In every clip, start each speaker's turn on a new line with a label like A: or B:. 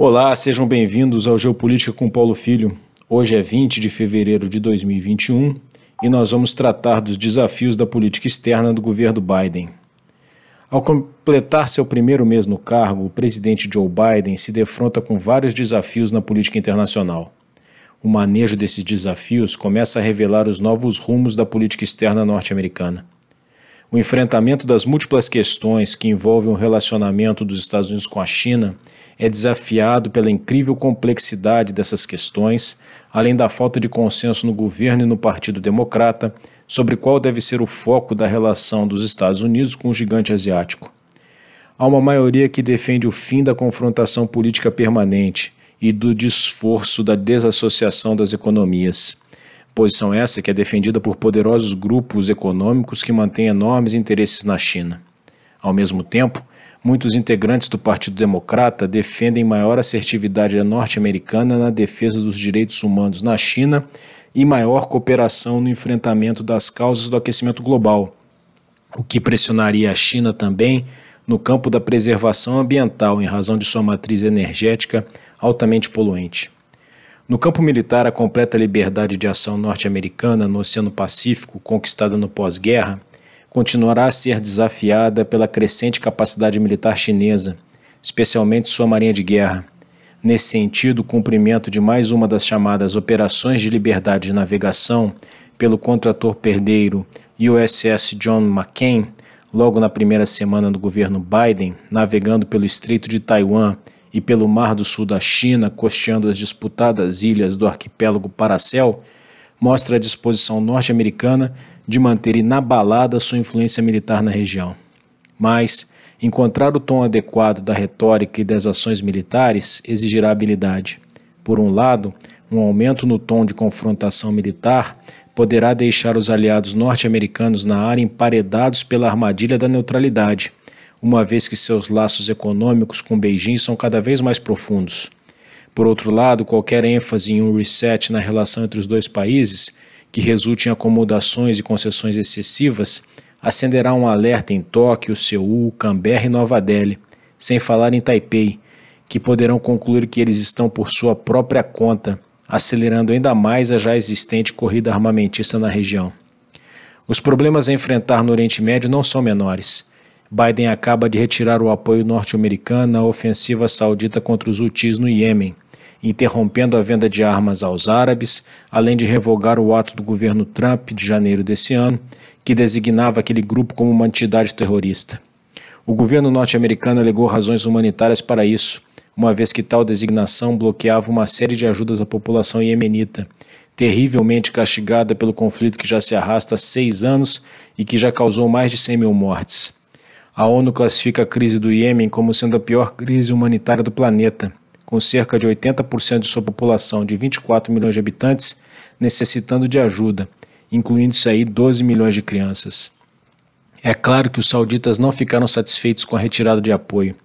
A: Olá, sejam bem-vindos ao Geopolítica com Paulo Filho. Hoje é 20 de fevereiro de 2021 e nós vamos tratar dos desafios da política externa do governo Biden. Ao completar seu primeiro mês no cargo, o presidente Joe Biden se defronta com vários desafios na política internacional. O manejo desses desafios começa a revelar os novos rumos da política externa norte-americana. O enfrentamento das múltiplas questões que envolvem o relacionamento dos Estados Unidos com a China é desafiado pela incrível complexidade dessas questões, além da falta de consenso no governo e no Partido Democrata sobre qual deve ser o foco da relação dos Estados Unidos com o gigante asiático. Há uma maioria que defende o fim da confrontação política permanente e do desforço da desassociação das economias. Posição essa que é defendida por poderosos grupos econômicos que mantêm enormes interesses na China. Ao mesmo tempo, muitos integrantes do Partido Democrata defendem maior assertividade norte-americana na defesa dos direitos humanos na China e maior cooperação no enfrentamento das causas do aquecimento global, o que pressionaria a China também no campo da preservação ambiental em razão de sua matriz energética altamente poluente. No campo militar, a completa liberdade de ação norte-americana no Oceano Pacífico, conquistada no pós-guerra, continuará a ser desafiada pela crescente capacidade militar chinesa, especialmente sua marinha de guerra. Nesse sentido, o cumprimento de mais uma das chamadas Operações de Liberdade de Navegação pelo contrator-perdeiro USS John McCain, logo na primeira semana do governo Biden, navegando pelo Estreito de Taiwan e pelo Mar do Sul da China, costeando as disputadas ilhas do arquipélago Paracel, mostra a disposição norte-americana de manter inabalada sua influência militar na região. Mas encontrar o tom adequado da retórica e das ações militares exigirá habilidade. Por um lado, um aumento no tom de confrontação militar poderá deixar os aliados norte-americanos na área emparedados pela armadilha da neutralidade uma vez que seus laços econômicos com Beijing são cada vez mais profundos. Por outro lado, qualquer ênfase em um reset na relação entre os dois países, que resulte em acomodações e concessões excessivas, acenderá um alerta em Tóquio, Seul, Canberra e Nova Delhi, sem falar em Taipei, que poderão concluir que eles estão por sua própria conta, acelerando ainda mais a já existente corrida armamentista na região. Os problemas a enfrentar no Oriente Médio não são menores. Biden acaba de retirar o apoio norte-americano à ofensiva saudita contra os Houthis no Iêmen, interrompendo a venda de armas aos árabes, além de revogar o ato do governo Trump de janeiro desse ano, que designava aquele grupo como uma entidade terrorista. O governo norte-americano alegou razões humanitárias para isso, uma vez que tal designação bloqueava uma série de ajudas à população iemenita, terrivelmente castigada pelo conflito que já se arrasta há seis anos e que já causou mais de 100 mil mortes. A ONU classifica a crise do Iêmen como sendo a pior crise humanitária do planeta, com cerca de 80% de sua população de 24 milhões de habitantes necessitando de ajuda, incluindo-se aí 12 milhões de crianças. É claro que os sauditas não ficaram satisfeitos com a retirada de apoio.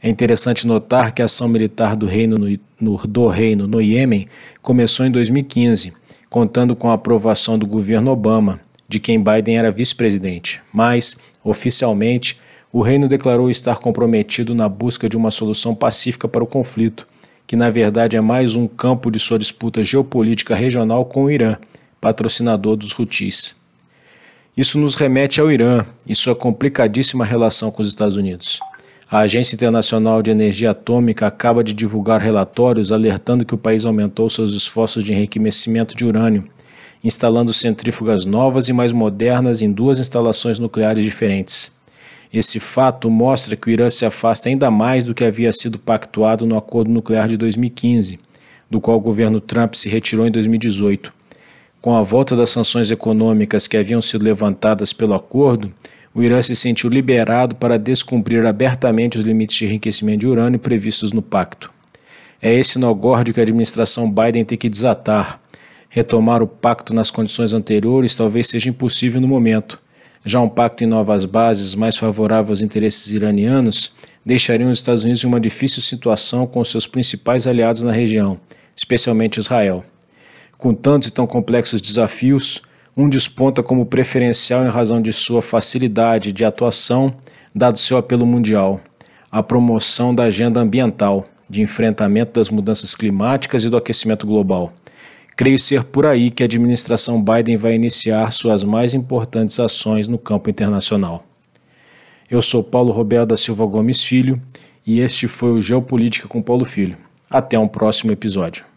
A: É interessante notar que a ação militar do reino no, do reino no Iêmen começou em 2015, contando com a aprovação do governo Obama, de quem Biden era vice-presidente, mas, oficialmente, o reino declarou estar comprometido na busca de uma solução pacífica para o conflito, que na verdade é mais um campo de sua disputa geopolítica regional com o Irã, patrocinador dos Houthis. Isso nos remete ao Irã e sua complicadíssima relação com os Estados Unidos. A Agência Internacional de Energia Atômica acaba de divulgar relatórios alertando que o país aumentou seus esforços de enriquecimento de urânio, instalando centrífugas novas e mais modernas em duas instalações nucleares diferentes. Esse fato mostra que o Irã se afasta ainda mais do que havia sido pactuado no acordo nuclear de 2015, do qual o governo Trump se retirou em 2018. Com a volta das sanções econômicas que haviam sido levantadas pelo acordo, o Irã se sentiu liberado para descumprir abertamente os limites de enriquecimento de urânio previstos no pacto. É esse nó górdio que a administração Biden tem que desatar. Retomar o pacto nas condições anteriores talvez seja impossível no momento já um pacto em novas bases, mais favorável aos interesses iranianos, deixaria os Estados Unidos em uma difícil situação com seus principais aliados na região, especialmente Israel. Com tantos e tão complexos desafios, um desponta como preferencial em razão de sua facilidade de atuação, dado seu apelo mundial, a promoção da agenda ambiental, de enfrentamento das mudanças climáticas e do aquecimento global. Creio ser por aí que a administração Biden vai iniciar suas mais importantes ações no campo internacional. Eu sou Paulo Roberto da Silva Gomes Filho e este foi o Geopolítica com Paulo Filho. Até um próximo episódio.